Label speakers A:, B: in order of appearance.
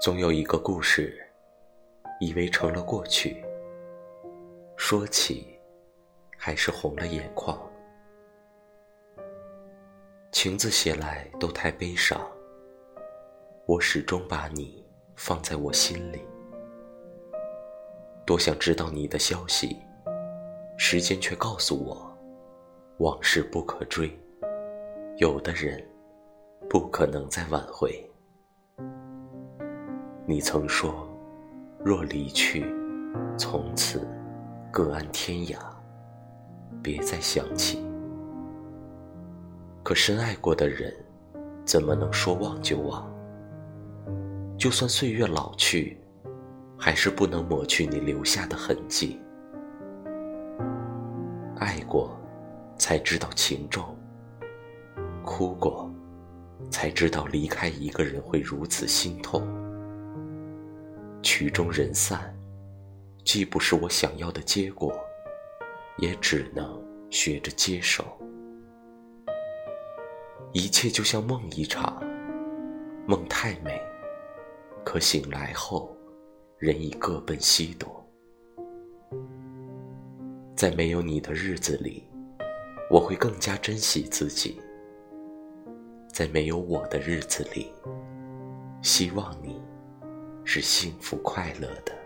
A: 总有一个故事，以为成了过去，说起还是红了眼眶。情字写来都太悲伤，我始终把你放在我心里。多想知道你的消息，时间却告诉我，往事不可追，有的人不可能再挽回。你曾说，若离去，从此各安天涯，别再想起。可深爱过的人，怎么能说忘就忘？就算岁月老去，还是不能抹去你留下的痕迹。爱过，才知道情重；哭过，才知道离开一个人会如此心痛。曲终人散，既不是我想要的结果，也只能学着接受。一切就像梦一场，梦太美，可醒来后，人已各奔西东。在没有你的日子里，我会更加珍惜自己；在没有我的日子里，希望你。是幸福快乐的。